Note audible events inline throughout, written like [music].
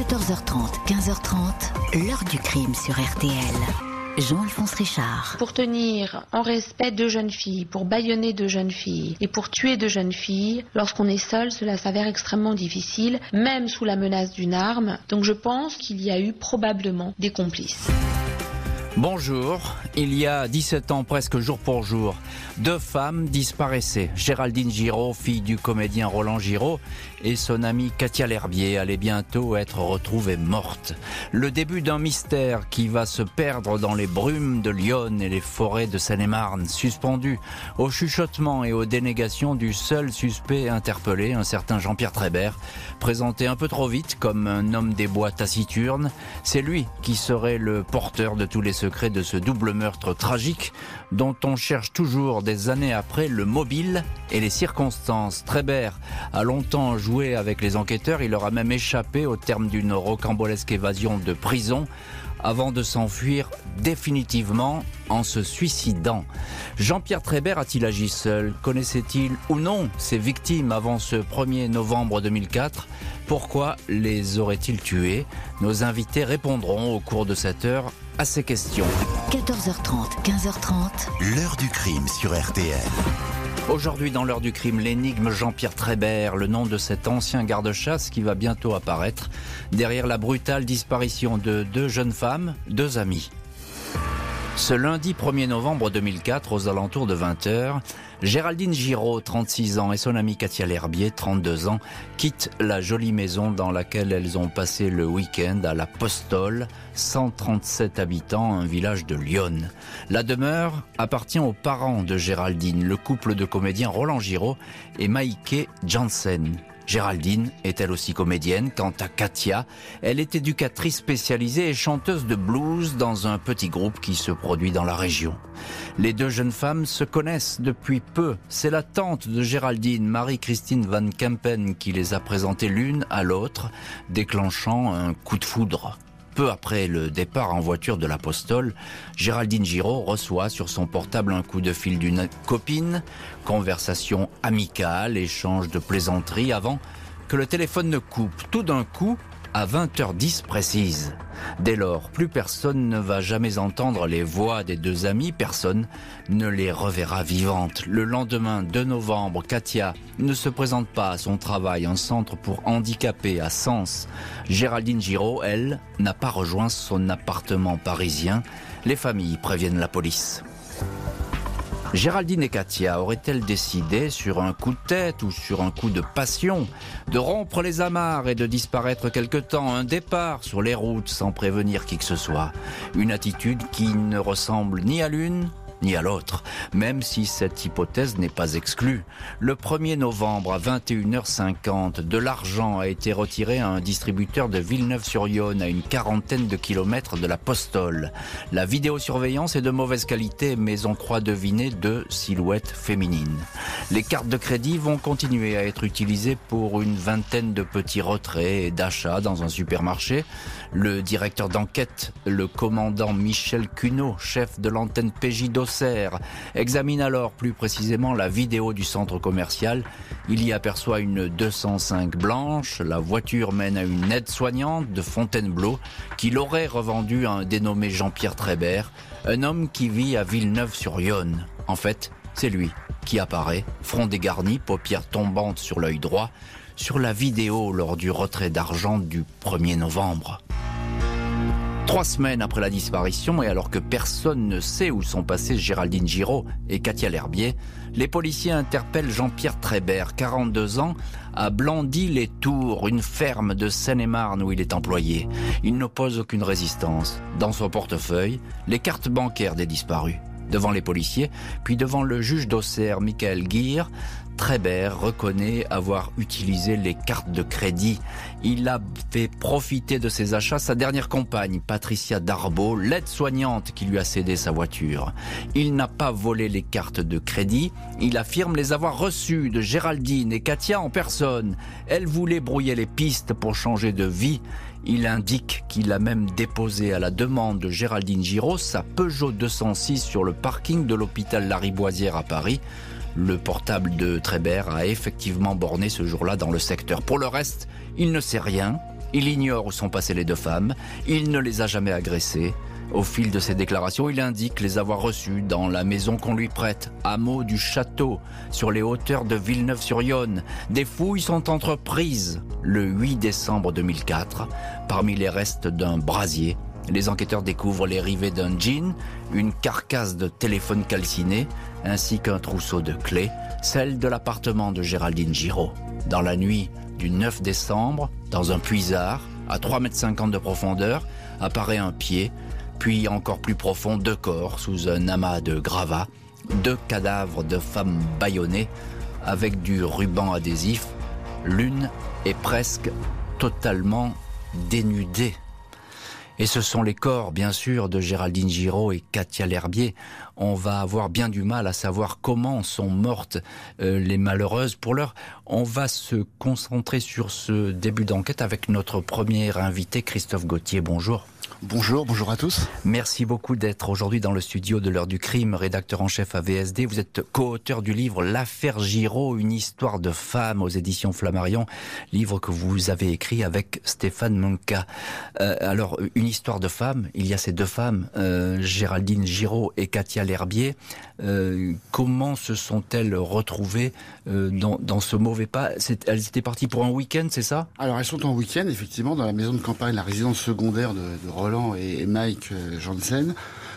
14h30, 15h30, l'heure du crime sur RTL. Jean-Alphonse Richard. Pour tenir en respect deux jeunes filles, pour bâillonner deux jeunes filles et pour tuer deux jeunes filles, lorsqu'on est seul, cela s'avère extrêmement difficile, même sous la menace d'une arme. Donc je pense qu'il y a eu probablement des complices. Bonjour, il y a 17 ans presque jour pour jour, deux femmes disparaissaient. Géraldine Giraud, fille du comédien Roland Giraud, et son amie Katia L'Herbier allaient bientôt être retrouvées mortes. Le début d'un mystère qui va se perdre dans les brumes de Lyon et les forêts de Seine-et-Marne, suspendu au chuchotement et aux dénégations du seul suspect interpellé, un certain Jean-Pierre Trébert, présenté un peu trop vite comme un homme des bois taciturnes. C'est lui qui serait le porteur de tous les secrets de ce double meurtre tragique dont on cherche toujours des années après le mobile et les circonstances. Trébert a longtemps joué avec les enquêteurs, il leur a même échappé au terme d'une rocambolesque évasion de prison avant de s'enfuir définitivement en se suicidant. Jean-Pierre Trébert a-t-il agi seul? Connaissait-il ou non ses victimes avant ce 1er novembre 2004 Pourquoi les aurait-il tuées? Nos invités répondront au cours de cette heure à ces questions. 14h30, 15h30. L'heure du crime sur RTL. Aujourd'hui, dans l'heure du crime, l'énigme Jean-Pierre Trébert, le nom de cet ancien garde-chasse qui va bientôt apparaître derrière la brutale disparition de deux jeunes femmes, deux amies. Ce lundi 1er novembre 2004, aux alentours de 20h, Géraldine Giraud, 36 ans, et son amie Katia L'Herbier, 32 ans, quittent la jolie maison dans laquelle elles ont passé le week-end à la Postole, 137 habitants, un village de Lyon. La demeure appartient aux parents de Géraldine, le couple de comédiens Roland Giraud et Maïké Janssen. Géraldine est elle aussi comédienne. Quant à Katia, elle est éducatrice spécialisée et chanteuse de blues dans un petit groupe qui se produit dans la région. Les deux jeunes femmes se connaissent depuis peu. C'est la tante de Géraldine, Marie-Christine Van Kempen, qui les a présentées l'une à l'autre, déclenchant un coup de foudre. Peu après le départ en voiture de l'apostole, Géraldine Giraud reçoit sur son portable un coup de fil d'une copine, conversation amicale, échange de plaisanteries avant que le téléphone ne coupe. Tout d'un coup à 20h10 précise. Dès lors, plus personne ne va jamais entendre les voix des deux amies, personne ne les reverra vivantes. Le lendemain 2 novembre, Katia ne se présente pas à son travail en centre pour handicapés à Sens. Géraldine Giraud, elle, n'a pas rejoint son appartement parisien. Les familles préviennent la police. Géraldine et Katia auraient-elles décidé, sur un coup de tête ou sur un coup de passion, de rompre les amarres et de disparaître quelque temps, un départ sur les routes sans prévenir qui que ce soit? Une attitude qui ne ressemble ni à l'une ni à l'autre, même si cette hypothèse n'est pas exclue. Le 1er novembre à 21h50, de l'argent a été retiré à un distributeur de Villeneuve-sur-Yonne à une quarantaine de kilomètres de la Postole. La vidéosurveillance est de mauvaise qualité, mais on croit deviner deux silhouettes féminines. Les cartes de crédit vont continuer à être utilisées pour une vingtaine de petits retraits et d'achats dans un supermarché. Le directeur d'enquête, le commandant Michel Cuneau, chef de l'antenne PJ d'Auxerre, examine alors plus précisément la vidéo du centre commercial. Il y aperçoit une 205 blanche. La voiture mène à une aide-soignante de Fontainebleau qui l'aurait revendue à un dénommé Jean-Pierre Trébert, un homme qui vit à Villeneuve-sur-Yonne. En fait, c'est lui qui apparaît, front dégarni, paupières tombantes sur l'œil droit, sur la vidéo lors du retrait d'argent du 1er novembre. Trois semaines après la disparition et alors que personne ne sait où sont passées Géraldine Giraud et Katia L'Herbier, les policiers interpellent Jean-Pierre Trébert, 42 ans, à Blandy-les-Tours, une ferme de Seine-et-Marne où il est employé. Il n'oppose aucune résistance. Dans son portefeuille, les cartes bancaires des disparus. Devant les policiers, puis devant le juge d'Auxerre, Michael Guire, Trébert reconnaît avoir utilisé les cartes de crédit. Il a fait profiter de ses achats sa dernière compagne, Patricia Darbo, l'aide-soignante qui lui a cédé sa voiture. Il n'a pas volé les cartes de crédit, il affirme les avoir reçues de Géraldine et Katia en personne. Elle voulait brouiller les pistes pour changer de vie. Il indique qu'il a même déposé à la demande de Géraldine Giraud sa Peugeot 206 sur le parking de l'hôpital Lariboisière à Paris. Le portable de Trébert a effectivement borné ce jour-là dans le secteur. Pour le reste, il ne sait rien. Il ignore où sont passées les deux femmes. Il ne les a jamais agressées. Au fil de ses déclarations, il indique les avoir reçues dans la maison qu'on lui prête, hameau du château, sur les hauteurs de Villeneuve-sur-Yonne. Des fouilles sont entreprises le 8 décembre 2004 parmi les restes d'un brasier. Les enquêteurs découvrent les rivets d'un jean, une carcasse de téléphone calciné, ainsi qu'un trousseau de clés, celle de l'appartement de Géraldine Giraud. Dans la nuit du 9 décembre, dans un puisard, à 3,50 m de profondeur, apparaît un pied, puis encore plus profond, deux corps sous un amas de gravats, deux cadavres de femmes bâillonnées avec du ruban adhésif. L'une est presque totalement dénudée. Et ce sont les corps, bien sûr, de Géraldine Giraud et Katia L'Herbier. On va avoir bien du mal à savoir comment sont mortes euh, les malheureuses. Pour l'heure, on va se concentrer sur ce début d'enquête avec notre premier invité, Christophe Gauthier. Bonjour. Bonjour, bonjour à tous. Merci beaucoup d'être aujourd'hui dans le studio de l'heure du crime, rédacteur en chef à VSD. Vous êtes co-auteur du livre L'affaire Giraud, une histoire de femme aux éditions Flammarion, livre que vous avez écrit avec Stéphane Monca. Euh, alors, une histoire de femme, il y a ces deux femmes, euh, Géraldine Giraud et Katia L'Herbier. Euh, comment se sont-elles retrouvées dans, dans, ce mauvais pas? Elles étaient parties pour un week-end, c'est ça? Alors, elles sont en week-end, effectivement, dans la maison de campagne, la résidence secondaire de, de et Mike euh, Janssen.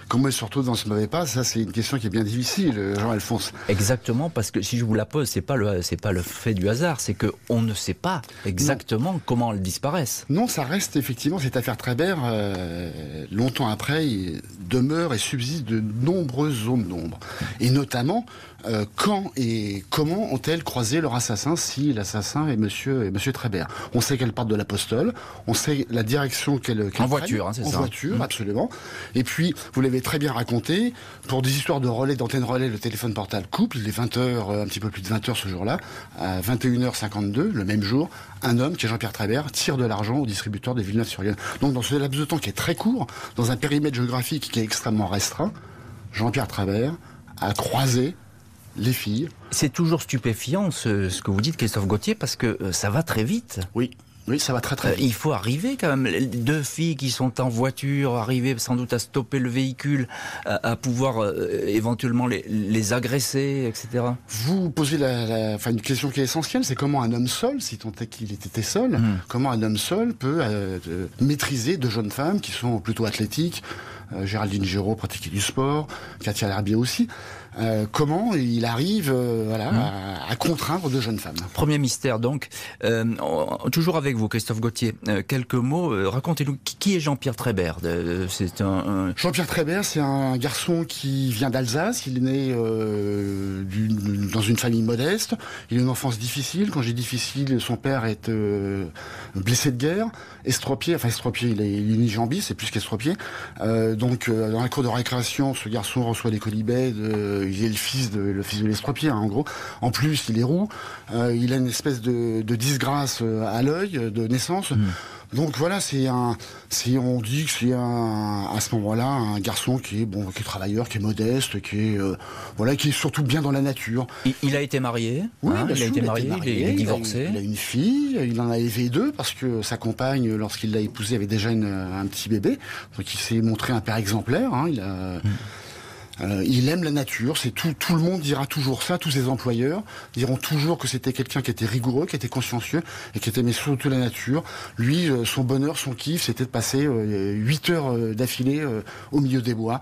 Comment elle se retrouve dans ce mauvais pas Ça, c'est une question qui est bien difficile, euh, Jean-Alphonse. Exactement, parce que si je vous la pose, c'est pas le, c'est pas le fait du hasard, c'est que on ne sait pas exactement comment elles disparaissent. Non, ça reste effectivement cette affaire Trébert. Euh, longtemps après, il demeure et subsiste de nombreuses zones d'ombre, et notamment euh, quand et comment ont-elles croisé leur assassin si l'assassin est Monsieur Trébert? On sait qu'elles partent de l'Apostole, on sait la direction qu'elles qu en voiture, hein, c'est ça. En voiture, mmh. absolument. Et puis vous l'avez très bien raconté. Pour des histoires de relais, d'antenne relais, le téléphone portable couple. Il est 20h, euh, un petit peu plus de 20h ce jour-là. À 21h52, le même jour, un homme, qui est Jean-Pierre Trébert, tire de l'argent au distributeur de Villeneuve-sur-Yonne. Donc dans ce laps de temps qui est très court, dans un périmètre géographique qui est extrêmement restreint, Jean-Pierre Trébert a croisé les filles. C'est toujours stupéfiant ce, ce, que vous dites, Christophe Gauthier, parce que euh, ça va très vite. Oui. Oui, ça va très très euh, vite. il faut arriver quand même. Deux filles qui sont en voiture, arriver sans doute à stopper le véhicule, à, pouvoir euh, éventuellement les, les, agresser, etc. Vous posez la, la enfin, une question qui est essentielle, c'est comment un homme seul, si tant est qu'il était seul, mmh. comment un homme seul peut euh, maîtriser deux jeunes femmes qui sont plutôt athlétiques, Géraldine Giraud pratiquait du sport, Katia Larbier aussi. Euh, comment il arrive euh, voilà, mmh. à, à, contraindre deux jeunes femmes. Premier mystère donc. Euh, toujours avec vous, Christophe Gauthier. Quelques mots. Racontez-nous qui est Jean-Pierre Trébert. C'est un, un... Jean-Pierre Trébert, c'est un garçon qui vient d'Alsace. Il est né dans une famille modeste. Il a une enfance difficile. Quand j'ai difficile, son père est blessé de guerre, estropié. Enfin estropié, il est, jambier, c'est plus qu'estropié. donc dans la cour de récréation, ce garçon reçoit des colibets de il est le fils de le fils de l'estropié, hein, en gros. En plus, il est roux. Euh, il a une espèce de, de disgrâce euh, à l'œil euh, de naissance. Mmh. Donc voilà, c'est un, si on dit que c'est un, à ce moment-là, un garçon qui est bon, qui est travailleur, qui est modeste, qui est, euh, voilà, qui est surtout bien dans la nature. Il, il a été marié. Oui, hein, il, a été marié, il, il est divorcé. Il a, une fille, il en a élevé deux parce que sa compagne, lorsqu'il l'a épousée, avait déjà une, un petit bébé. Donc il s'est montré un père exemplaire. Hein, il a. Mmh. Euh, il aime la nature, c'est tout. Tout le monde dira toujours ça. Tous ses employeurs diront toujours que c'était quelqu'un qui était rigoureux, qui était consciencieux et qui aimait surtout la nature. Lui, euh, son bonheur, son kiff, c'était de passer euh, 8 heures euh, d'affilée euh, au milieu des bois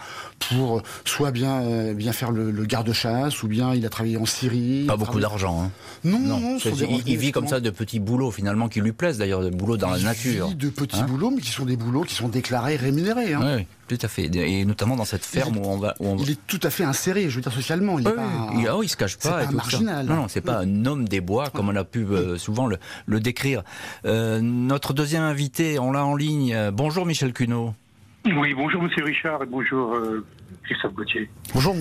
pour soit bien bien faire le, le garde-chasse ou bien il a travaillé en Syrie. Pas beaucoup d'argent. Hein. Non, non. non il, il vit comme ça de petits boulots finalement qui lui plaisent d'ailleurs, de boulots dans il la nature. Vit de petits hein boulots, mais qui sont des boulots qui sont déclarés, rémunérés. Hein. Oui. Tout à fait, et notamment dans cette ferme où on va. Où on... Il est tout à fait inséré, je veux dire socialement. Il oui, est pas, il, oh, il se cache pas. C'est pas un marginal. Non, non, c'est pas un homme des bois comme on a pu euh, souvent le, le décrire. Euh, notre deuxième invité, on l'a en ligne. Bonjour Michel Cuneau. Oui, bonjour Monsieur Richard et bonjour euh, Christophe Gauthier. Bonjour,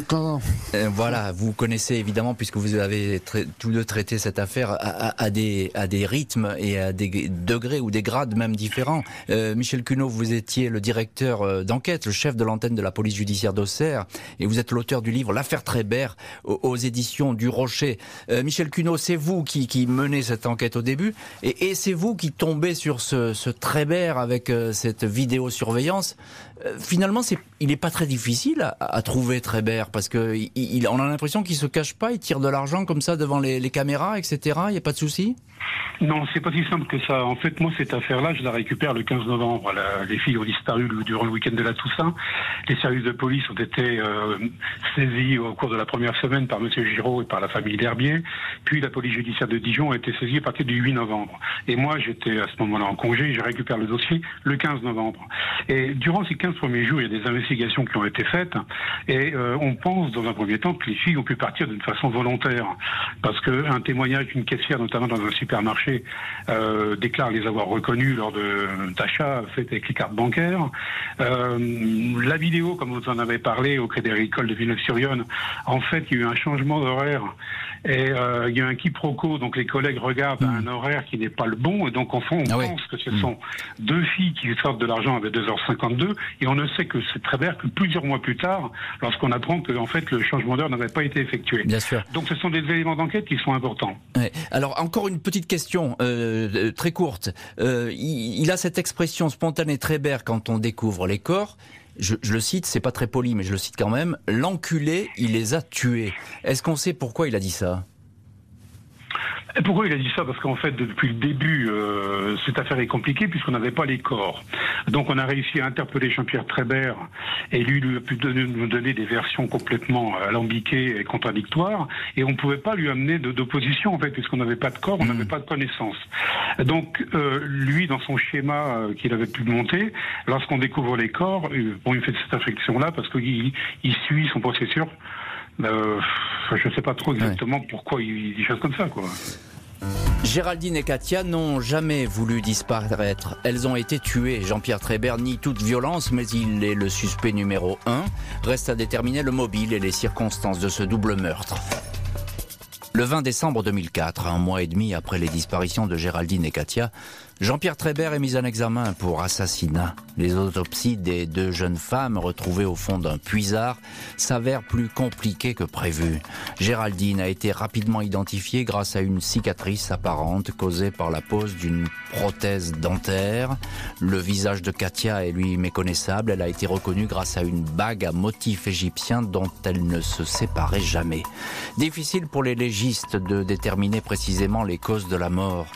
euh, voilà, vous connaissez évidemment, puisque vous avez tous deux traité cette affaire à, des, à des rythmes et à des degrés ou des grades même différents. Euh, Michel Cuneau, vous étiez le directeur euh, d'enquête, le chef de l'antenne de la police judiciaire d'Auxerre, et vous êtes l'auteur du livre L'affaire Trébert aux, éditions du Rocher. Michel Cuneau, c'est vous qui, qui menez cette enquête au début, et, et c'est vous qui tombez sur ce, ce Trébert avec cette vidéosurveillance. Finalement, c'est, il n'est pas très difficile à, à trouver Trébert parce que il, on a l'impression qu'il se cache pas, il tire de l'argent comme ça devant les, les caméras, etc. Il n'y a pas de souci? Non, c'est pas si simple que ça. En fait, moi, cette affaire-là, je la récupère le 15 novembre. les filles ont disparu durant le week-end de la Toussaint. Les services de police ont été euh, saisis au cours de la première semaine par M. Giraud et par la famille L'Herbier. Puis la police judiciaire de Dijon a été saisie à partir du 8 novembre. Et moi, j'étais à ce moment-là en congé. Je récupère le dossier le 15 novembre. Et durant ces 15 premiers jours, il y a des investigations qui ont été faites. Et euh, on pense, dans un premier temps, que les filles ont pu partir d'une façon volontaire. Parce qu'un témoignage d'une caissière, notamment dans un supermarché euh, déclare les avoir reconnus lors d'achats faits avec les cartes bancaires. Euh, la vidéo, comme vous en avez parlé au Crédit Agricole de Villeneuve-sur-Yonne, en fait, il y a eu un changement d'horaire et euh, il y a un quiproquo, donc les collègues regardent un horaire qui n'est pas le bon, et donc en fond, on ah pense que ce hmm. sont deux filles qui sortent de l'argent à 2h52, et on ne sait que c'est très bien que plusieurs mois plus tard, lorsqu'on apprend que en fait le changement d'heure n'avait pas été effectué. Bien sûr. Donc ce sont des éléments d'enquête qui sont importants. Alors encore une petite question euh, euh, très courte. Euh, il, a cette expression spontanée Trébert quand on découvre les corps je, le cite, c'est pas très poli, mais je le cite quand même, l'enculé, il les a tués. Est-ce qu'on sait pourquoi il a dit ça? Pourquoi il a dit ça? Parce qu'en fait, depuis le début, euh, cette affaire est compliquée puisqu'on n'avait pas les corps. Donc on a réussi à interpeller Jean-Pierre Trébert et lui, lui a pu nous donner des versions complètement alambiquées et contradictoires et on ne pouvait pas lui amener d'opposition en fait puisqu'on n'avait pas de corps, on n'avait hmm. pas de connaissances. Donc euh, lui, dans son schéma euh, qu'il avait pu monter, lorsqu'on découvre les corps, bon, il fait cette réflexion-là parce qu'il il suit son processus euh, je ne sais pas trop exactement pourquoi il dit des choses comme ça. Géraldine et Katia n'ont jamais voulu disparaître. Elles ont été tuées. Jean-Pierre Trébert nie toute violence, mais il est le suspect numéro un. Reste à déterminer le mobile et les circonstances de ce double meurtre. Le 20 décembre 2004, un mois et demi après les disparitions de Géraldine et Katia, Jean-Pierre Trébert est mis en examen pour assassinat. Les autopsies des deux jeunes femmes retrouvées au fond d'un puisard s'avèrent plus compliquées que prévu. Géraldine a été rapidement identifiée grâce à une cicatrice apparente causée par la pose d'une prothèse dentaire. Le visage de Katia est lui méconnaissable. Elle a été reconnue grâce à une bague à motif égyptien dont elle ne se séparait jamais. Difficile pour les légistes de déterminer précisément les causes de la mort.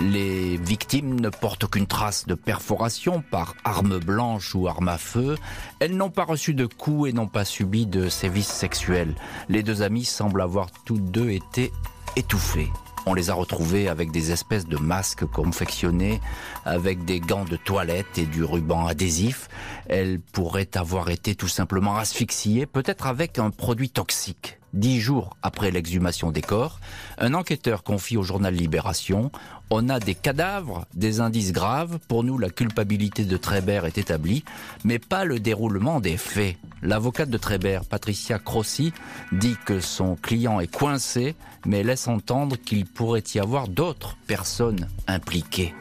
Les victimes ne portent aucune trace de perforation par arme blanche ou arme à feu. Elles n'ont pas reçu de coups et n'ont pas subi de sévices sexuels. Les deux amis semblent avoir tous deux été étouffés. On les a retrouvés avec des espèces de masques confectionnés, avec des gants de toilette et du ruban adhésif. Elles pourraient avoir été tout simplement asphyxiées, peut-être avec un produit toxique. Dix jours après l'exhumation des corps, un enquêteur confie au journal Libération On a des cadavres, des indices graves. Pour nous, la culpabilité de Trébert est établie, mais pas le déroulement des faits. L'avocate de Trébert, Patricia Crossi, dit que son client est coincé, mais laisse entendre qu'il pourrait y avoir d'autres personnes impliquées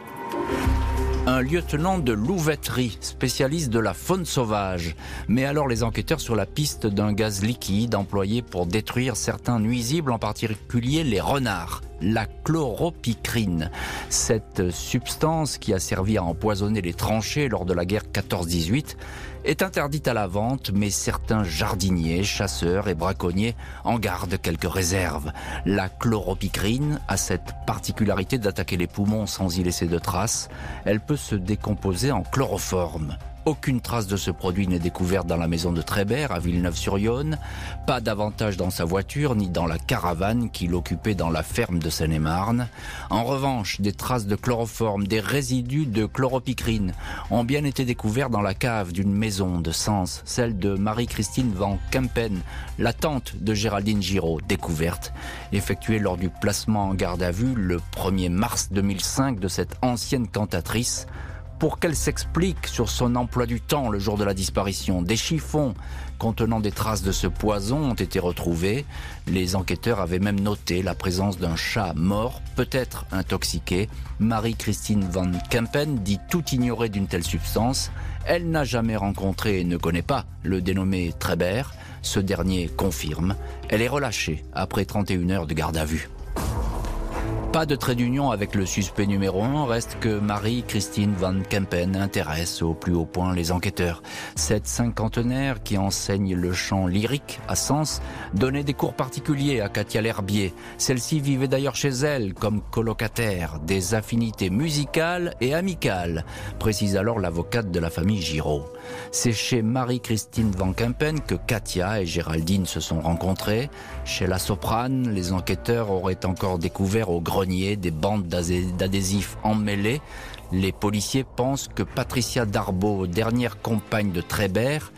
un lieutenant de louveterie, spécialiste de la faune sauvage, met alors les enquêteurs sur la piste d'un gaz liquide employé pour détruire certains nuisibles, en particulier les renards la chloropicrine. Cette substance qui a servi à empoisonner les tranchées lors de la guerre 14-18 est interdite à la vente, mais certains jardiniers, chasseurs et braconniers en gardent quelques réserves. La chloropicrine a cette particularité d'attaquer les poumons sans y laisser de traces. Elle peut se décomposer en chloroforme. Aucune trace de ce produit n'est découverte dans la maison de Trébert à Villeneuve-sur-Yonne, pas davantage dans sa voiture ni dans la caravane qu'il occupait dans la ferme de Seine-et-Marne. En revanche, des traces de chloroforme, des résidus de chloropicrine ont bien été découverts dans la cave d'une maison de Sens, celle de Marie-Christine Van Kempen, la tante de Géraldine Giraud, découverte, effectuée lors du placement en garde à vue le 1er mars 2005 de cette ancienne cantatrice pour qu'elle s'explique sur son emploi du temps le jour de la disparition. Des chiffons contenant des traces de ce poison ont été retrouvés. Les enquêteurs avaient même noté la présence d'un chat mort, peut-être intoxiqué. Marie-Christine Van Kempen dit tout ignorer d'une telle substance. Elle n'a jamais rencontré et ne connaît pas le dénommé Trébert. Ce dernier confirme. Elle est relâchée après 31 heures de garde à vue. Pas de trait d'union avec le suspect numéro 1, reste que Marie-Christine Van Kempen intéresse au plus haut point les enquêteurs. Cette cinquantenaire qui enseigne le chant lyrique à Sens donnait des cours particuliers à Katia L'Herbier. Celle-ci vivait d'ailleurs chez elle comme colocataire, des affinités musicales et amicales, précise alors l'avocate de la famille Giraud. C'est chez Marie-Christine Van Kempen que Katia et Géraldine se sont rencontrées. Chez la soprane, les enquêteurs auraient encore découvert au grenier des bandes d'adhésifs emmêlés. Les policiers pensent que Patricia Darbo, dernière compagne de Trébert,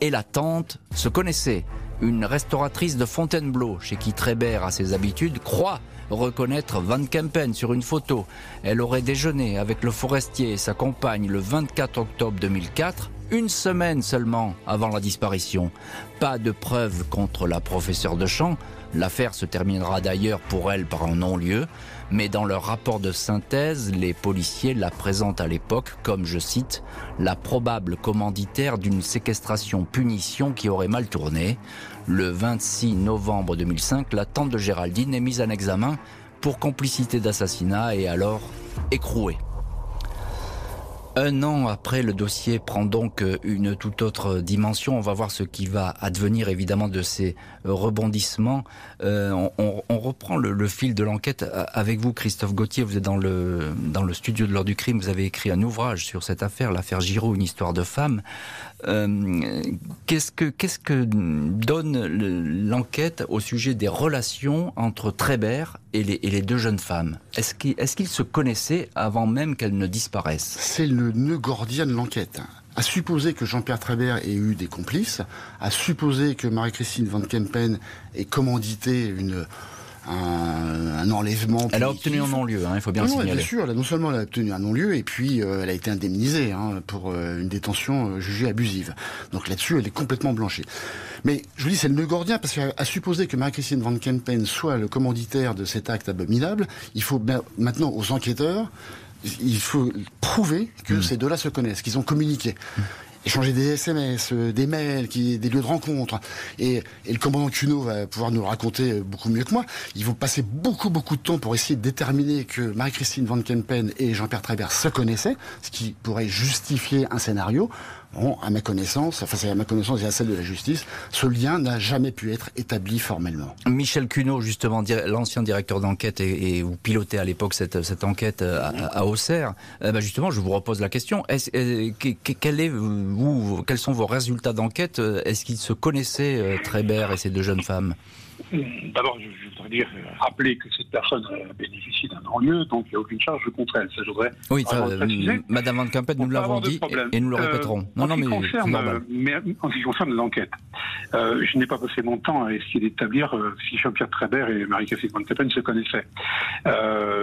et la tante se connaissaient. Une restauratrice de Fontainebleau, chez qui Trébert a ses habitudes, croit reconnaître Van Kempen sur une photo. Elle aurait déjeuné avec le forestier et sa compagne le 24 octobre 2004 une semaine seulement avant la disparition. Pas de preuves contre la professeure de chant. L'affaire se terminera d'ailleurs pour elle par un non-lieu. Mais dans leur rapport de synthèse, les policiers la présentent à l'époque comme, je cite, la probable commanditaire d'une séquestration-punition qui aurait mal tourné. Le 26 novembre 2005, la tante de Géraldine est mise en examen pour complicité d'assassinat et alors écrouée. Un an après, le dossier prend donc euh, une toute autre dimension. On va voir ce qui va advenir évidemment de ces euh, rebondissements. Euh, on, reprend le, fil de l'enquête avec vous, Christophe Gauthier. Vous êtes dans le, dans le studio de l'heure du crime. Vous avez écrit un ouvrage sur cette affaire, l'affaire Giraud, une histoire de femme. Qu'est-ce que qu'est-ce que donne l'enquête au sujet des relations entre Trébert et les, deux jeunes femmes? Est-ce qu'ils se connaissaient avant même qu'elles ne disparaissent? C'est le nœud gordien de l'enquête. À supposer que Jean-Pierre Trébert ait eu des complices, à supposer que Marie-Christine Van Kempen ait commandité une, un, enlèvement. Elle a obtenu un non-lieu, hein, il faut bien le signaler. Bien sûr, non seulement elle a obtenu un non-lieu, et puis euh, elle a été indemnisée hein, pour euh, une détention euh, jugée abusive. Donc là-dessus, elle est complètement blanchie. Mais je vous dis, c'est le nœud gordien, parce qu'à supposer que Marie-Christine Van Kempen soit le commanditaire de cet acte abominable, il faut maintenant aux enquêteurs il faut prouver que hmm. ces deux-là se connaissent, qu'ils ont communiqué. Échanger des SMS, euh, des mails, des lieux de rencontre. Et, le commandant Cuno va pouvoir nous le raconter euh, beaucoup mieux que moi. Ils vont passer beaucoup, beaucoup de temps pour essayer de déterminer que Marie-Christine Van Kempen et Jean-Pierre Trébert se connaissaient, ce qui pourrait justifier un scénario à ma connaissance, enfin c'est à ma connaissance et à celle de la justice, ce lien n'a jamais pu être établi formellement. Michel Cuneau, justement, l'ancien directeur d'enquête, et, vous pilotez à l'époque cette, enquête euh, à, Auxerre, euh, bah, justement, je vous repose la question. Vous, quels sont vos résultats d'enquête? Est-ce qu'ils se connaissaient, Trébert et ces deux jeunes femmes? D'abord, je, voudrais dire, euh, rappeler que cette personne bénéficie d'un non-lieu, donc il n'y a aucune charge contre elle. Ça, je voudrais oui, ça, euh, Madame Van Campet, nous l'avons dit et, nous le euh, répéterons. non, non, mais, concerne, mais, en ce qui concerne l'enquête, je n'ai pas passé mon temps à essayer d'établir si Jean-Pierre Trébert et Marie-Catherine Van Kempen se connaissaient.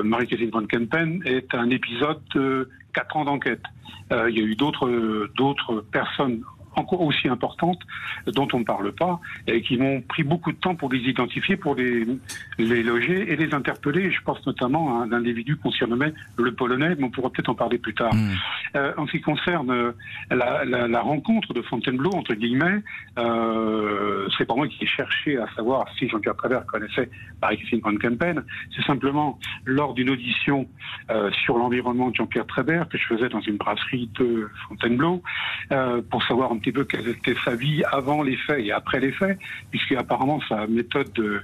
Marie-Catherine Van Kempen est un épisode de quatre ans d'enquête. il y a eu d'autres d'autres personnes encore aussi importantes dont on ne parle pas et qui m'ont pris beaucoup de temps pour les identifier, pour les, les loger et les interpeller. Je pense notamment à un individu qu'on surnommait le Polonais, mais on pourra peut-être en parler plus tard. Hmm. Euh, en ce qui concerne euh, la, la, la, rencontre de Fontainebleau, entre guillemets, euh, c'est pas moi qui ai cherché à savoir si Jean-Pierre Travers connaissait Marie-Christine Van Kempen. C'est simplement lors d'une audition euh, sur l'environnement de Jean-Pierre Travers que je faisais dans une brasserie de Fontainebleau pour savoir un petit peu quelle était sa vie avant les faits et après les faits, puisque apparemment sa méthode de,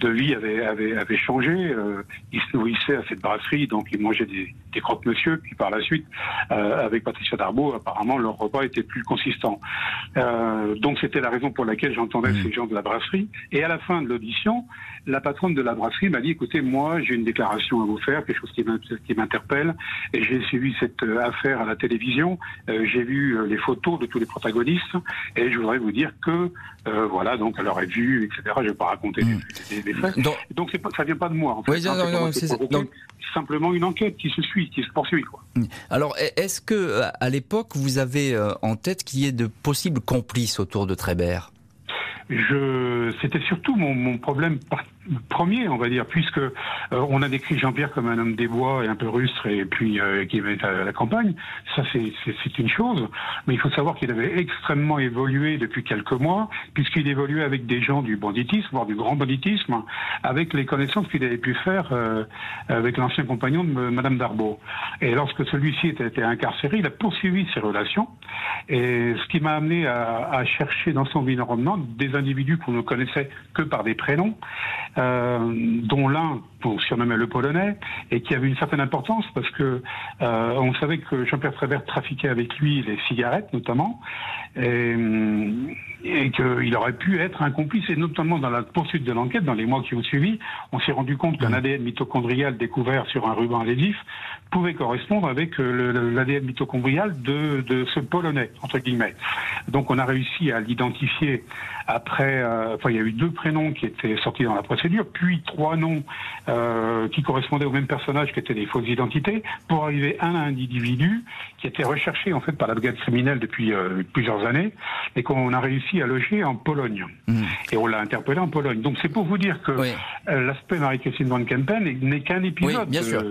de vie avait, avait, avait changé. Euh, il se nourrissait à cette brasserie, donc il mangeait des, des croque-monsieur, puis par la suite, euh, avec Patricia Darbo, apparemment leur repas était plus consistant. Euh, donc c'était la raison pour laquelle j'entendais mmh. ces gens de la brasserie. Et à la fin de l'audition, la patronne de la brasserie m'a dit, écoutez, moi j'ai une déclaration à vous faire, quelque chose qui m'interpelle, et j'ai suivi cette affaire à la télévision, j'ai vu les photos de tous les protagonistes Et je voudrais vous dire que, voilà, donc elle aurait vu, etc. Je ne vais pas raconter hmm. les, faits. Donc, donc pas, ça vient pas de moi. En fait. Oui, hein, c'est simplement une enquête qui se suit, qui se poursuit. Quoi. Hmm. Alors, est-ce que à l'époque, vous avez en tête qu'il y ait de possibles complices autour de Trébert? Je, c'était surtout mon, mon problème premier, on va dire, puisque euh, on a décrit Jean-Pierre comme un homme des bois et un peu rustre et puis euh, qui était à la campagne. Ça, c'est une chose, mais il faut savoir qu'il avait extrêmement évolué depuis quelques mois, puisqu'il évoluait avec des gens du banditisme, voire du grand banditisme, avec les connaissances qu'il avait pu faire euh, avec l'ancien compagnon de Madame Darbo. Et lorsque celui-ci était, incarcéré, il a poursuivi ses relations, et ce qui m'a amené à, à chercher dans son environnement des individus qu'on ne connaissait que par des prénoms. Euh, dont l'un qu'on surnommait le Polonais, et qui avait une certaine importance parce que euh, on savait que Jean-Pierre Trébert trafiquait avec lui les cigarettes notamment, et, et qu'il aurait pu être un complice, et notamment dans la poursuite de l'enquête, dans les mois qui ont suivi, on s'est rendu compte qu'un ADN mitochondrial découvert sur un ruban adhésif pouvait correspondre avec euh, l'ADN mitochondrial de, de, ce Polonais, entre guillemets. Donc on a réussi à l'identifier après, euh, enfin il y a eu deux prénoms qui étaient sortis dans la procédure, puis trois noms euh, qui correspondaient au même personnage qui étaient des fausses identités, pour arriver à un individu qui était recherché en fait par la brigade criminelle depuis euh, plusieurs années et qu'on a réussi à loger en Pologne. Hmm. Et on l'a interpellé en Pologne. Donc c'est pour vous dire que l'aspect Marie-Christine Van Kempen n'est qu'un épisode. Oui, bien sûr.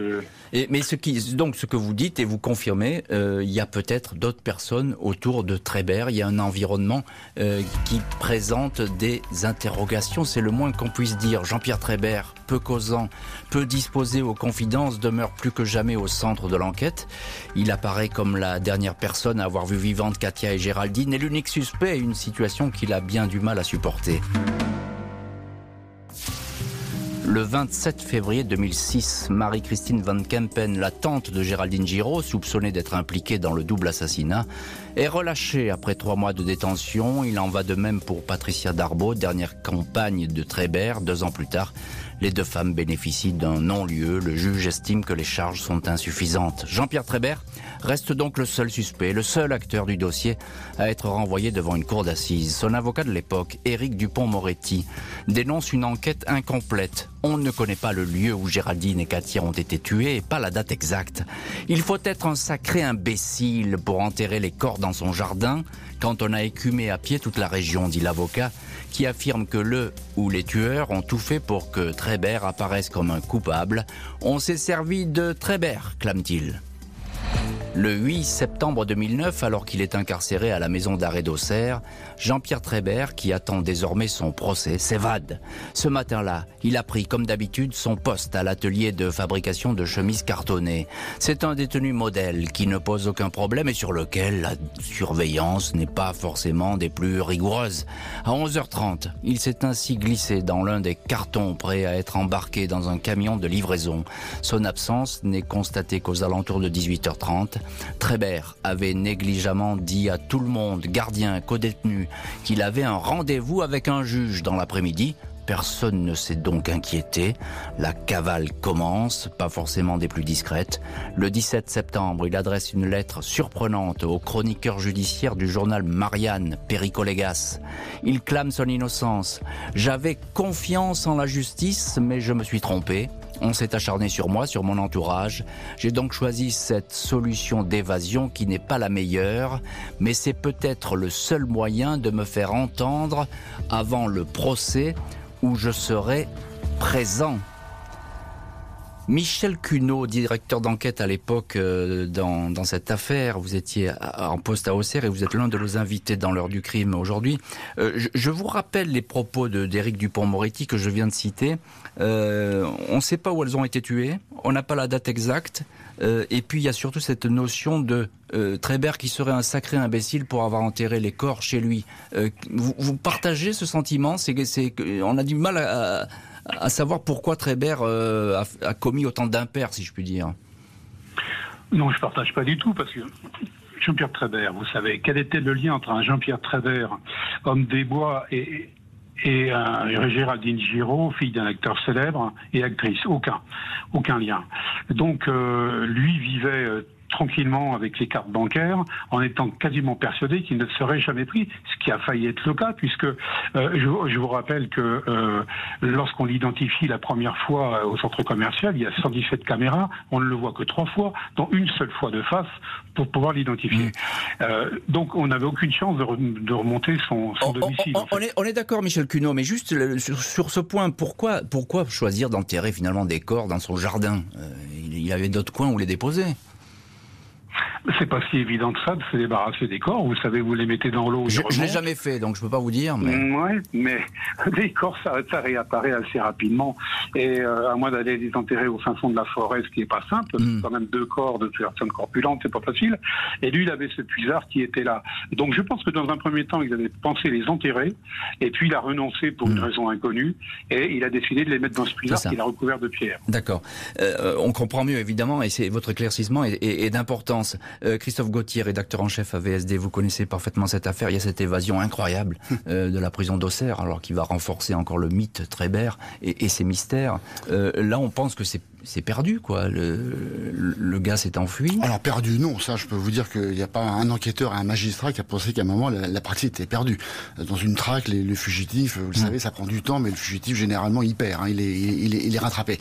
Et, mais ce qui, donc ce que vous dites et vous confirmez, euh, il y a peut-être d'autres personnes autour de Trébert. Il y a un environnement qui des interrogations. C'est le moins qu'on puisse dire. Jean-Pierre Trébert, peu causant, peu disposé aux confidences, demeure plus que jamais au centre de l'enquête. Il apparaît comme la dernière personne à avoir vu vivante Katia et Géraldine et l'unique suspect à une situation qu'il a bien du mal à supporter. Le 27 février 2006, Marie-Christine Van Kempen, la tante de Géraldine Giraud, soupçonnée d'être impliquée dans le double assassinat, est relâchée après trois mois de détention. Il en va de même pour Patricia Darbo, dernière compagne de Trébert, deux ans plus tard. Les deux femmes bénéficient d'un non-lieu. Le juge estime que les charges sont insuffisantes. Jean-Pierre Trébert reste donc le seul suspect, le seul acteur du dossier à être renvoyé devant une cour d'assises. Son avocat de l'époque, Éric Dupont-Moretti, dénonce une enquête incomplète. On ne connaît pas le lieu où Géraldine et Katia ont été tuées et pas la date exacte. Il faut être un sacré imbécile pour enterrer les corps dans son jardin quand on a écumé à pied toute la région, dit l'avocat, qui affirme que le ou les tueurs ont tout fait pour que Trébert apparaisse comme un coupable. On s'est servi de Trébert, clame-t-il. Le 8 septembre 2009, alors qu'il est incarcéré à la maison d'arrêt d'Auxerre, Jean-Pierre Trébert, qui attend désormais son procès, s'évade. Ce matin-là, il a pris, comme d'habitude, son poste à l'atelier de fabrication de chemises cartonnées. C'est un détenu modèle qui ne pose aucun problème et sur lequel la surveillance n'est pas forcément des plus rigoureuses. À 11h30, il s'est ainsi glissé dans l'un des cartons prêts à être embarqué dans un camion de livraison. Son absence n'est constatée qu'aux alentours de 18h30. Trébert avait négligemment dit à tout le monde, gardien, co-détenu, qu'il avait un rendez-vous avec un juge dans l'après-midi. Personne ne s'est donc inquiété. La cavale commence, pas forcément des plus discrètes. Le 17 septembre, il adresse une lettre surprenante au chroniqueur judiciaire du journal Marianne, Pericolégas. Il clame son innocence. J'avais confiance en la justice, mais je me suis trompé. On s'est acharné sur moi, sur mon entourage. J'ai donc choisi cette solution d'évasion qui n'est pas la meilleure, mais c'est peut-être le seul moyen de me faire entendre avant le procès où je serai présent. Michel Cuneau, directeur d'enquête à l'époque euh, dans, dans, cette affaire, vous étiez en poste à Auxerre et vous êtes l'un de nos invités dans l'heure du crime aujourd'hui. Euh, je, je, vous rappelle les propos d'Éric Dupont-Moretti que je viens de citer. Euh, on ne sait pas où elles ont été tuées, on n'a pas la date exacte. Euh, et puis il y a surtout cette notion de euh, Trébert qui serait un sacré imbécile pour avoir enterré les corps chez lui. Vous, vous, partagez ce sentiment? C'est on a du mal à savoir pourquoi Trébert euh, a, commis autant d'impairs, si je puis dire. Non, je partage pas du tout parce que Jean-Pierre Trébert, vous savez, quel était le lien entre un Jean-Pierre Trébert, homme des bois, et, et euh, Géraldine Giraud, fille d'un acteur célèbre et actrice. Aucun, aucun lien. Donc euh, lui vivait euh, tranquillement avec les cartes bancaires, en étant quasiment persuadé qu'il ne serait jamais pris, ce qui a failli être le cas, puisque euh, je, je, vous rappelle que euh, lorsqu'on l'identifie la première fois au centre commercial, il y a 117 caméras, on ne le voit que trois fois, dont une seule fois de face pour pouvoir l'identifier. Mmh. Euh, donc on n'avait aucune chance de, de remonter son, son domicile. On, on, est, on est d'accord, Michel Cuneau, mais juste sur, sur, ce point, pourquoi, pourquoi choisir d'enterrer finalement des corps dans son jardin? Euh, Il y avait d'autres coins où les déposer. C'est pas si évident que ça de se débarrasser des corps. Vous savez, vous les mettez dans l'eau. Je, je l'ai jamais fait, donc je peux pas vous dire. Mais... Mm, ouais, mais [laughs] les corps, ça, ça réapparaît assez rapidement. Et euh, à moins d'aller les enterrer au fin fond de la forêt, ce qui est pas simple, mm. quand même deux corps de personnes corpulentes, c'est pas facile. Et lui, il avait ce puisard qui était là. Donc je pense que dans un premier temps, il avait pensé les enterrer, et puis il a renoncé pour mm. une raison inconnue, et il a décidé de les mettre dans ce puisard qu'il a recouvert de pierre. D'accord. Euh, on comprend mieux, évidemment, et c'est votre éclaircissement est, est, est d'importance. Euh, Christophe Gauthier, rédacteur en chef à VSD, vous connaissez parfaitement cette affaire. Il y a cette évasion incroyable [laughs] euh, de la prison d'Auxerre, alors qui va renforcer encore le mythe Trébert et, et ses mystères. Euh, là, on pense que c'est c'est perdu, quoi. Le, le gars s'est enfui. Alors perdu, non. Ça, je peux vous dire qu'il n'y a pas un enquêteur, un magistrat qui a pensé qu'à un moment la, la, partie était perdue. Dans une traque, les, le fugitif, vous le mmh. savez, ça prend du temps, mais le fugitif généralement il perd, hein, il, est, il, est, il est rattrapé.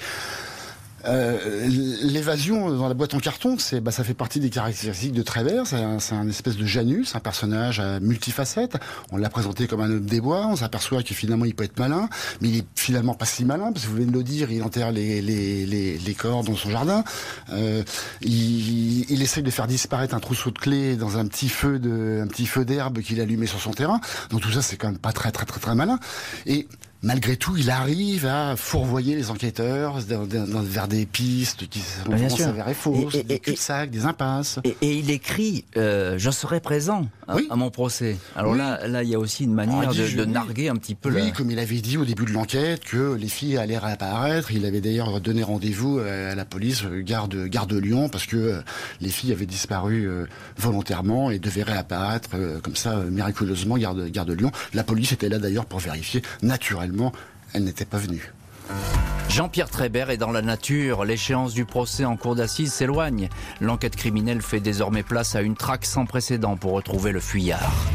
Euh, L'évasion dans la boîte en carton, c'est, bah, ça fait partie des caractéristiques de Travers. C'est un, un, espèce de Janus, un personnage à multifacettes. On l'a présenté comme un homme des bois. On s'aperçoit que finalement il peut être malin, mais il est finalement pas si malin parce que vous venez de le dire, il enterre les, les, les, les corps dans son jardin. Euh, il, il essaye de faire disparaître un trousseau de clés dans un petit feu de, un petit feu d'herbe qu'il allumait sur son terrain. Donc tout ça, c'est quand même pas très très très très malin. Et malgré tout, il arrive à fourvoyer les enquêteurs vers des pistes qui vont s'avérer fausses, et, et, des cul-de-sac, des impasses. Et, et il écrit euh, Je serai présent à, oui. à mon procès. Alors oui. là, là, il y a aussi une manière de, de, narguer un petit peu. Oui, la... comme il avait dit au début de l'enquête que les filles allaient réapparaître. Il avait d'ailleurs donné rendez-vous à la police, euh, garde, garde de Lyon, parce que euh, les filles avaient disparu volontairement et devaient réapparaître comme ça, miraculeusement, garde, garde de Lyon. La police était là d'ailleurs pour vérifier naturellement elle n'était pas venue. Jean-Pierre Trébert est dans la nature. L'échéance du procès en cour d'assises s'éloigne. L'enquête criminelle fait désormais place à une traque sans précédent pour retrouver le fuyard.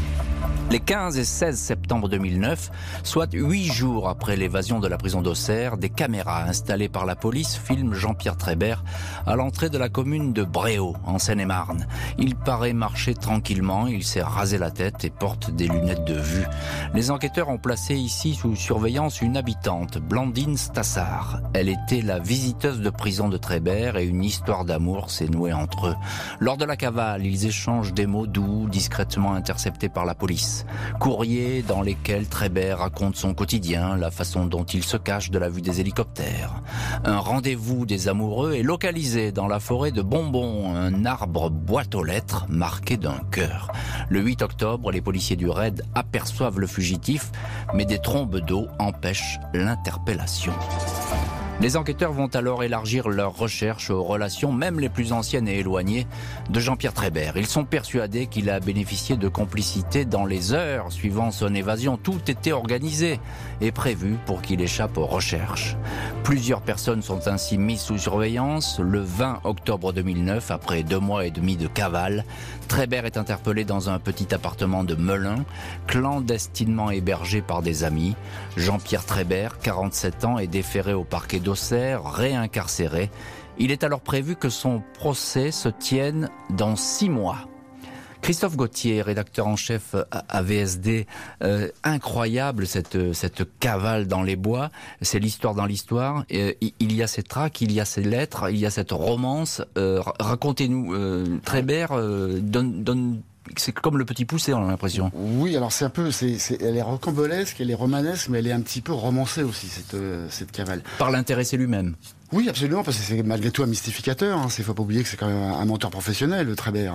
Les 15 et 16 septembre 2009, soit huit jours après l'évasion de la prison d'Auxerre, des caméras installées par la police filment Jean-Pierre Trébert à l'entrée de la commune de Bréau, en Seine-et-Marne. Il paraît marcher tranquillement, il s'est rasé la tête et porte des lunettes de vue. Les enquêteurs ont placé ici sous surveillance une habitante, Blandine Stassard. Elle était la visiteuse de prison de Trébert et une histoire d'amour s'est nouée entre eux. Lors de la cavale, ils échangent des mots doux, discrètement interceptés par la police. Courriers dans lesquels Trébert raconte son quotidien, la façon dont il se cache de la vue des hélicoptères. Un rendez-vous des amoureux est localisé dans la forêt de Bonbon, un arbre boîte aux lettres marqué d'un cœur. Le 8 octobre, les policiers du raid aperçoivent le fugitif, mais des trombes d'eau empêchent l'interpellation. Les enquêteurs vont alors élargir leurs recherches aux relations, même les plus anciennes et éloignées, de Jean-Pierre Trébert. Ils sont persuadés qu'il a bénéficié de complicité dans les heures suivant son évasion. Tout était organisé et prévu pour qu'il échappe aux recherches. Plusieurs personnes sont ainsi mises sous surveillance. Le 20 octobre 2009, après deux mois et demi de cavale, Trébert est interpellé dans un petit appartement de Melun, clandestinement hébergé par des amis. Jean-Pierre Trébert, 47 ans, est déféré au parquet d'Auxerre, réincarcéré. Il est alors prévu que son procès se tienne dans six mois. Christophe Gauthier, rédacteur en chef à VSD, euh, incroyable cette, cette cavale dans les bois, c'est l'histoire dans l'histoire, euh, il y a ces traques, il y a ces lettres, il y a cette romance, euh, racontez-nous, euh, Trébert donne, donne c'est comme le petit poussé, on a l'impression. Oui, alors c'est un peu, c'est, elle est rocambolesque, elle est romanesque, mais elle est un petit peu romancée aussi cette, cette cavale. Par l'intéressé lui-même. Oui, absolument, parce que c'est malgré tout un mystificateur. Hein. C'est faut pas oublier que c'est quand même un menteur professionnel, le Trébert.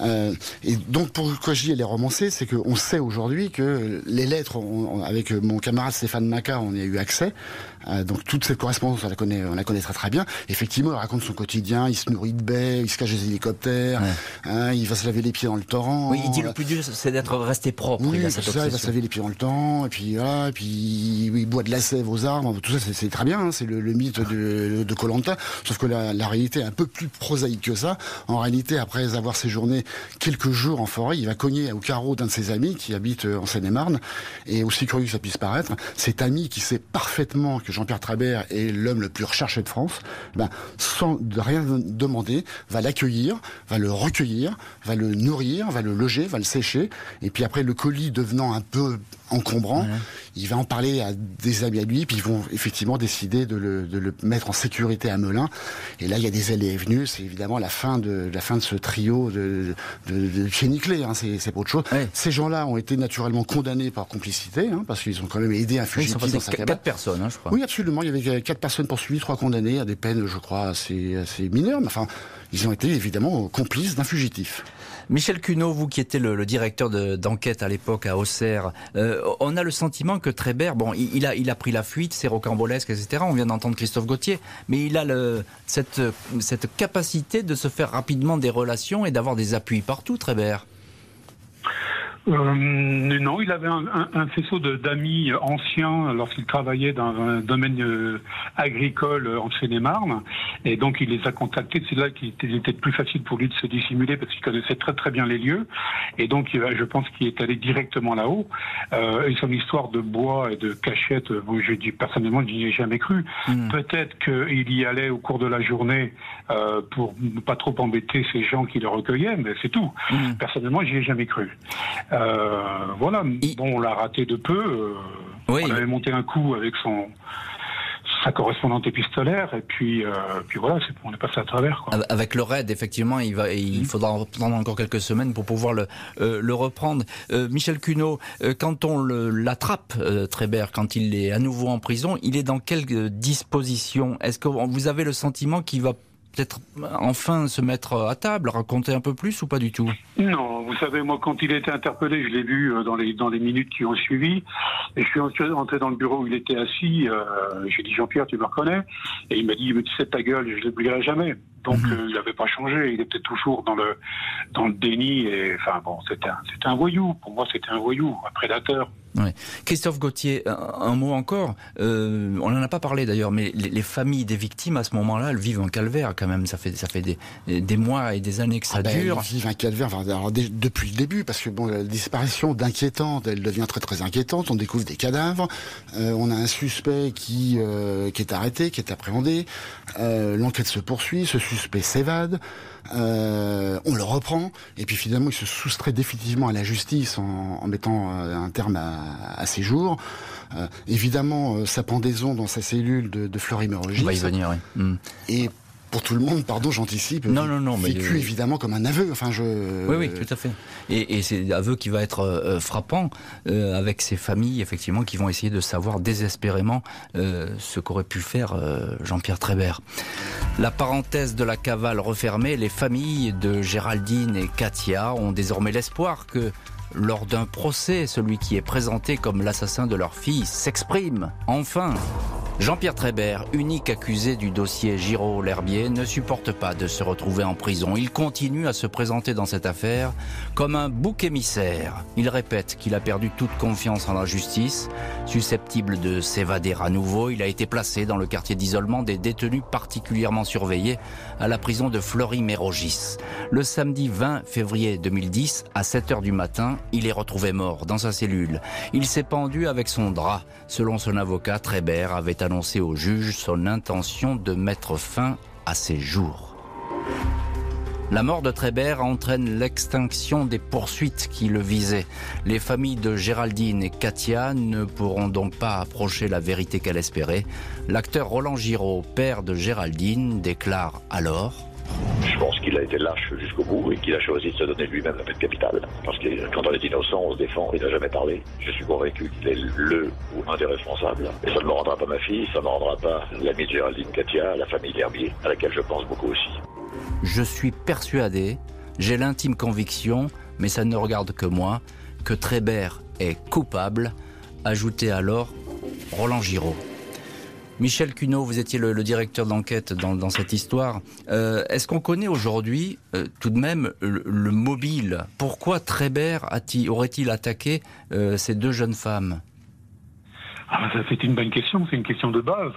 Euh, et donc, pourquoi je dis elle est romancée, c'est qu'on sait aujourd'hui que les lettres, on, avec mon camarade Stéphane Maca, on y a eu accès. Euh, donc toute cette correspondance, on la connaît, on la connaît très très bien. Effectivement, il raconte son quotidien. Il se nourrit de baies, il se cache des hélicoptères, ouais. hein, il va se laver les pieds dans le torrent. Oui, il dit le plus dur, c'est d'être resté propre. Oui, il, ça, il va se laver les pieds dans le temps, et puis voilà, et puis il boit de la sève aux arbres. Tout ça, c'est très bien. Hein, c'est le, le, mythe de de Colanta, sauf que la, réalité est un peu plus prosaïque que ça. En réalité, après avoir séjourné quelques jours en forêt, il va cogner au carreau d'un de ses amis qui habite en Seine-et-Marne, et aussi curieux que ça puisse paraître, cet ami qui sait parfaitement que Jean-Pierre Trabert est l'homme le plus recherché de France, ben, sans rien demander, va l'accueillir, va le recueillir, va le nourrir, va le loger, va le sécher, et puis après le colis devenant un peu encombrant, il va en parler à des amis à lui, puis ils vont effectivement décider de le, de le, mettre en sécurité à Melun. Et là, il y a des allées et venues. C'est évidemment la fin de la fin de ce trio de, de, de chez Niclé. Hein, c'est pas autre chose. Ces gens-là ont été naturellement condamnés par complicité, hein, parce qu'ils ont quand même aidé un fugitif dans sa cabane. Quatre personnes, hein, je crois. Oui, absolument. Il y avait quatre personnes poursuivies, trois condamnées à des peines, je crois, assez, assez mineures. Mais enfin, ils ont été évidemment complices d'un fugitif. Michel Cuneau, vous qui étiez le, directeur d'enquête à l'époque à Auxerre, euh, on a le sentiment que Trébert, bon, il, a, pris la fuite, c'est rocambolesque, etc. On vient d'entendre Christophe Gauthier, mais il a cette, cette capacité de se faire rapidement des relations et d'avoir des appuis partout, Trébert. Euh, non, il avait un, un, faisceau d'amis anciens lorsqu'il travaillait dans un domaine euh, agricole en Seine-et-Marne, et donc il les a contactés. C'est là qu'il était, plus facile pour lui de se dissimuler parce qu'il connaissait très très bien les lieux, et donc je pense qu'il est allé directement là-haut. Euh, et son histoire de bois et de cachette, bon, je dis personnellement, je n'y ai jamais cru. Hmm. Peut-être qu'il y allait au cours de la journée euh, pour ne pas trop embêter ces gens qui le recueillaient, mais c'est tout. Hmm. Personnellement, j'y ai jamais cru. Euh, voilà. Bon, on l'a raté de peu. Euh, on avait monté un coup avec son sa correspondante épistolaire et puis euh, puis voilà c'est on est passé à travers quoi. avec le raid effectivement il va il hmm. faudra prendre encore quelques semaines pour pouvoir le le reprendre Michel Cuneau quand on l'attrape Trébert quand il est à nouveau en prison il est dans quelle disposition? Est-ce que vous avez le sentiment qu'il va peut-être enfin se mettre à table, raconter un peu plus ou pas du tout? Non, vous savez, moi quand il a été interpellé, je l'ai vu euh, dans les, minutes qui ont suivi, et je suis entré dans le bureau où il était assis, euh, j'ai dit Jean-Pierre, tu me reconnais? Et il m'a dit, tu sais ta gueule, je ne l'oublierai jamais. Donc mhm. euh, il n'avait pas changé, il était toujours dans le dans le déni et enfin bon c'était un, c'était un voyou pour moi c'était un voyou un prédateur. Ouais. Christophe Gauthier, un, mot encore. Euh, on n'en a pas parlé d'ailleurs, mais les, familles des victimes à ce moment-là, elles vivent un calvaire quand même. Ça fait ça fait des, des mois et des années que ça ah ben, dure. elles vivent un calvaire alors, depuis le début, parce que bon, la disparition d'inquiétante, elle devient très très inquiétante. On découvre des cadavres. Euh, on a un suspect qui euh, qui est arrêté, qui est appréhendé. Euh, l'enquête se poursuit. Ce suspect s'évade. Euh, on le reprend, et puis finalement il se soustrait définitivement à la justice en, mettant euh, un terme à, ses jours. évidemment, sa pendaison dans sa cellule de, de On va y venir, oui. Et pour tout le monde, pardon, j'anticipe. Non, non, non, vécu évidemment comme un aveu. Enfin, je. Oui, oui, tout à fait. Et, et c'est aveu qui va être euh, frappant euh, avec ces familles, effectivement, qui vont essayer de savoir désespérément euh, ce qu'aurait pu faire Jean-Pierre Trébert. La parenthèse de la cavale refermée, les familles de Géraldine et Katia ont désormais l'espoir que lors d'un procès, celui qui est présenté comme l'assassin de leur fille s'exprime. Enfin, Jean-Pierre Trébert, unique accusé du dossier Giraud-L'Herbier, ne supporte pas de se retrouver en prison. Il continue à se présenter dans cette affaire comme un bouc émissaire. Il répète qu'il a perdu toute confiance en la justice. Susceptible de s'évader à nouveau, il a été placé dans le quartier d'isolement des détenus particulièrement surveillés à la prison de Fleury-Mérogis. Le samedi 20 février 2010, à 7 heures du matin, il est retrouvé mort dans sa cellule. Il s'est pendu avec son drap. Selon son avocat, Trébert avait annoncé au juge son intention de mettre fin à ses jours. La mort de Trébert entraîne l'extinction des poursuites qui le visaient. Les familles de Géraldine et Katia ne pourront donc pas approcher la vérité qu'elle espérait. L'acteur Roland Giraud, père de Géraldine, déclare alors je pense qu'il a été lâche jusqu'au bout et qu'il a choisi de se donner lui-même la peine capitale. Parce que quand on est innocent, on se défend, il n'a jamais parlé. Je suis convaincu qu'il est le ou un des responsables. Et ça ne me rendra pas ma fille, ça ne me rendra pas l'ami de Géraldine Katia, la famille Herbier, à laquelle je pense beaucoup aussi. Je suis persuadé, j'ai l'intime conviction, mais ça ne regarde que moi, que Trébert est coupable, ajoutait alors Roland Giraud. Michel Cuneau, vous étiez le, directeur d'enquête dans, cette histoire. Euh, est-ce qu'on connaît aujourd'hui euh, tout de même le, mobile? Pourquoi Trébert aurait-il attaqué euh, ces deux jeunes femmes? Ah, c'est une bonne question, c'est une question de base.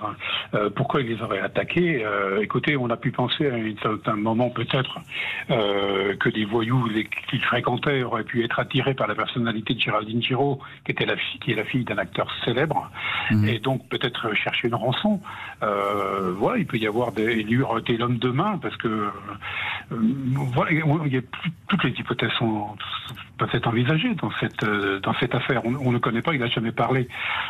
Euh, pourquoi ils les auraient attaqués? Euh, Écoutez, on a pu penser à un certain moment peut-être euh, que des voyous qu'ils fréquentaient auraient pu être attirés par la personnalité de Géraldine Giraud, qui était la fille, qui est la fille d'un acteur célèbre, mhm. et donc peut-être chercher une rançon. Voilà, il peut y avoir des lui aurait été l'homme de main parce que voilà, il y a, toutes les hypothèses sont peuvent être envisagées dans cette dans cette affaire. On, on ne connaît pas, il n'a jamais parlé,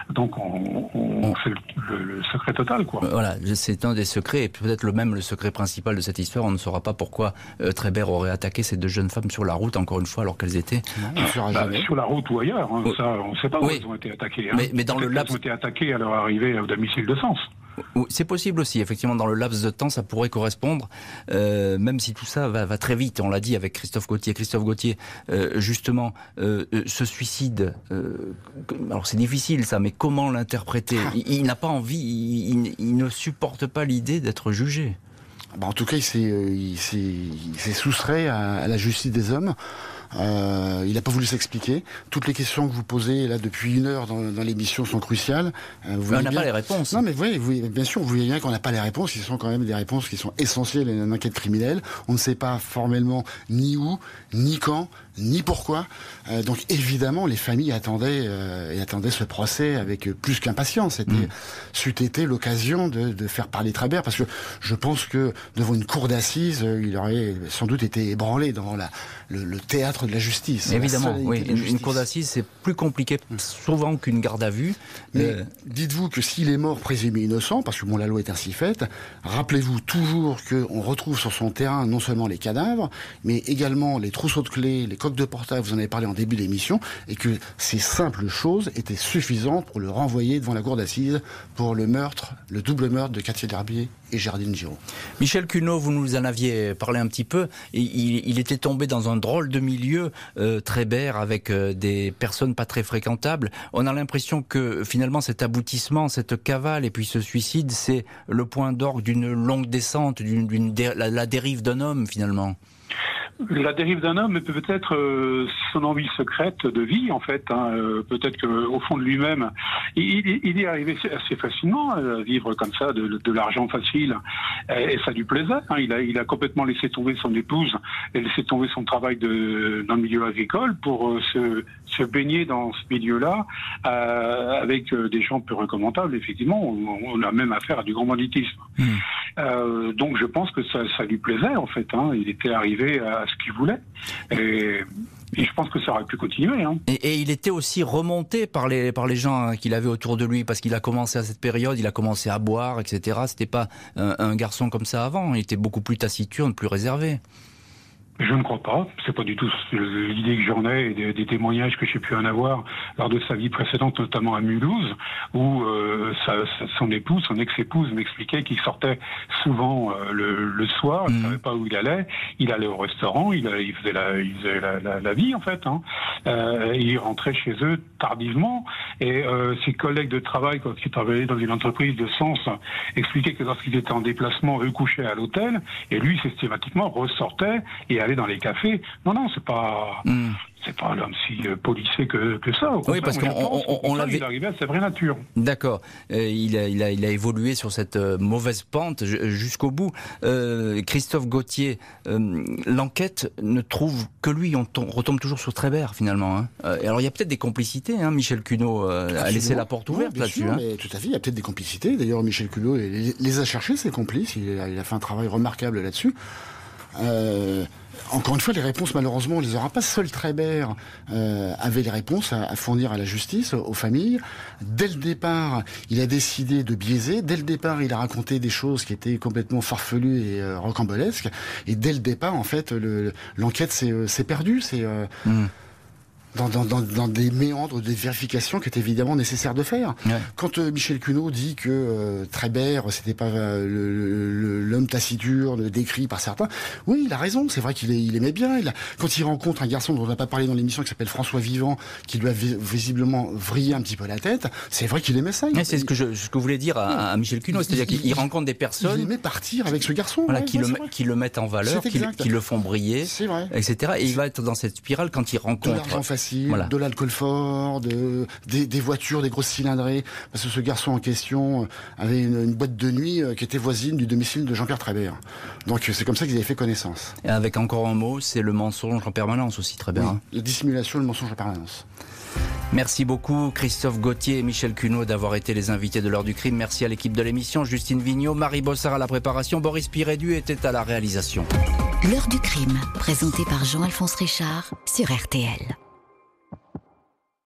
donc on, fait le, secret total, quoi. Voilà, c'est un des secrets, et peut-être le même le secret principal de cette histoire. On ne saura pas pourquoi euh, Trébert aurait attaqué ces deux jeunes femmes sur la route, encore une fois, alors qu'elles étaient bah, sur la route ou ailleurs. Hein, ça, on ne sait pas où elles ont été attaquées. Hein. Mais, dans le laps, elles ont été attaquées à leur arrivée au domicile de Sens. C'est possible aussi, effectivement, dans le laps de temps, ça pourrait correspondre, euh, même si tout ça va, très vite. On l'a dit avec Christophe Gauthier. Christophe Gauthier, euh, justement, euh, ce suicide, alors c'est difficile ça, mais comment l'interpréter? Ah. Il, n'a pas envie, il, ne supporte pas l'idée d'être jugé. Bah, en tout cas, il s'est soustrait à la justice des hommes. Euh, il n'a pas voulu s'expliquer. Toutes les questions que vous posez là depuis une heure dans, dans l'émission sont cruciales. Euh, on n'a pas les réponses. Non, mais oui, bien sûr, vous voyez bien qu'on n'a pas les réponses. Ce sont quand même des réponses qui sont essentielles à une enquête criminelle. On ne sait pas formellement ni où, ni quand, ni pourquoi. Euh, donc évidemment, les familles attendaient euh, et attendaient ce procès avec plus qu'impatience. C'était, mm. c'eût été l'occasion de, de, faire parler Trabert, parce que je pense que devant une cour d'assises, euh, il aurait sans doute été ébranlé devant la, le, le théâtre de la justice. Évidemment, oui. Une, cour d'assises, c'est plus compliqué mm. souvent qu'une garde à vue. Mais euh, dites-vous que s'il est mort présumé innocent, parce que bon, la loi est ainsi faite, rappelez-vous toujours qu'on retrouve sur son terrain non seulement les cadavres, mais également les trousseaux de clés, les de portail, vous en avez parlé en début d'émission, et que ces simples choses étaient suffisantes pour le renvoyer devant la cour d'assises pour le meurtre, le double meurtre de Cathy Derbier et Gerdine Giraud. Michel Cuneau, vous nous en aviez parlé un petit peu. Il, il était tombé dans un drôle de milieu, euh, très bert, avec euh, des personnes pas très fréquentables. On a l'impression que finalement cet aboutissement, cette cavale et puis ce suicide, c'est le point d'orgue d'une longue descente, d'une la dérive d'un homme finalement. La dérive d'un homme peut être euh, son envie secrète de vie, en fait. Hein. Euh, peut-être qu'au fond de lui-même, il, il, est arrivé assez facilement à vivre comme ça, de, de l'argent facile, et, ça lui plaisait. Hein. Il, a, il a complètement laissé tomber son épouse et laissé tomber son travail de, dans le milieu agricole pour euh, se, se, baigner dans ce milieu-là euh, avec des gens peu recommandables, effectivement. On, on, a même affaire à du grand banditisme. Mmh. donc je pense que ça, ça lui plaisait, en fait. Hein. Il était arrivé à ce qu'il voulait. Et, je pense que ça aurait pu continuer. Hein. Et, il était aussi remonté par les, par les gens hein, qu'il avait autour de lui, parce qu'il a commencé à cette période, il a commencé à boire, etc. C'était pas un garçon comme ça avant, il était beaucoup plus taciturne, plus réservé. Je ne crois pas. C'est pas du tout l'idée que j'en ai et des, témoignages que j'ai pu en avoir lors de sa vie précédente, notamment à Mulhouse, où euh, sa, son épouse, son ex-épouse, m'expliquait qu'il sortait souvent euh, le, le, soir, il mmh. savait pas où il allait. Il allait au restaurant, il, il faisait, la, il faisait la, la, la, vie en fait. Hein. Euh, il rentrait chez eux tardivement et euh, ses collègues de travail, quand ils travaillaient dans une entreprise de sens, expliquaient que lorsqu'ils étaient en déplacement, eux couchaient à l'hôtel et lui systématiquement ressortait et aller dans les cafés. Non, non, c'est pas. Hmm c'est pas l'homme si euh, policé que, que ça. oui, parce qu'on on, l'avait. Il est arrivé à sa vraie nature. D'accord. Euh, il, a, il, a, il, a, évolué sur cette euh, mauvaise pente jusqu'au bout. Christophe Gauthier, l'enquête ne trouve que lui. On, retombe toujours sur Trébert finalement. Hein. alors il y a peut-être des complicités. Hein, Michel Cuneau a laissé la porte ouverte là-dessus. Hein. Tout à fait. Il y a peut-être des complicités. D'ailleurs, Michel Cuneau les, a cherchés ses complices. Il a, il a fait un travail remarquable là-dessus. Euh, encore une fois, les réponses, malheureusement, on les aura pas. Seul Trébert euh, avait les réponses à, fournir à la justice, aux familles. Dès le départ, il a décidé de biaiser. Dès le départ, il a raconté des choses qui étaient complètement farfelues et euh, rocambolesques. Et dès le départ, en fait, l'enquête s'est euh, perdue. C'est euh, mmh dans, dans, dans, dans, des méandres des vérifications qui est évidemment nécessaire de faire. Quand euh, Michel Cuneau dit que euh, Trébert, c'était pas euh, l'homme taciturne décrit par certains, oui, il a raison. C'est vrai qu'il il aimait bien. Il a, quand il rencontre un garçon dont on n'a pas parlé dans l'émission qui s'appelle François Vivant, qui lui a visiblement vrillé un petit peu la tête, c'est vrai qu'il aimait ça. C'est ce que je ce que voulais dire à, à Michel Cuneau, c'est-à-dire qu'il rencontre des personnes. Il aimait partir avec ce garçon. Voilà, qui, le, qui le mettent en valeur, qui, qui, le font briller, etc. Et il va être dans cette spirale quand il rencontre Voilà. de l'alcool fort, de, des, des voitures, des grosses cylindrées, parce que ce garçon en question euh, avait une, une boîte de nuit euh, qui était voisine du domicile de Jean-Pierre Trébert. Donc euh, c'est comme ça qu'ils avaient fait connaissance. Et avec encore un mot, c'est le mensonge en permanence aussi, très bien. Oui, hein. la dissimulation, le mensonge en permanence. Merci beaucoup Christophe Gauthier et Michel Cuneau d'avoir été les invités de l'heure du crime. Merci à l'équipe de l'émission, Justine Vignot, Marie Bossard à la préparation, Boris Pirédu était à la réalisation. L'heure du crime, présenté par Jean-Alphonse Richard sur RTL.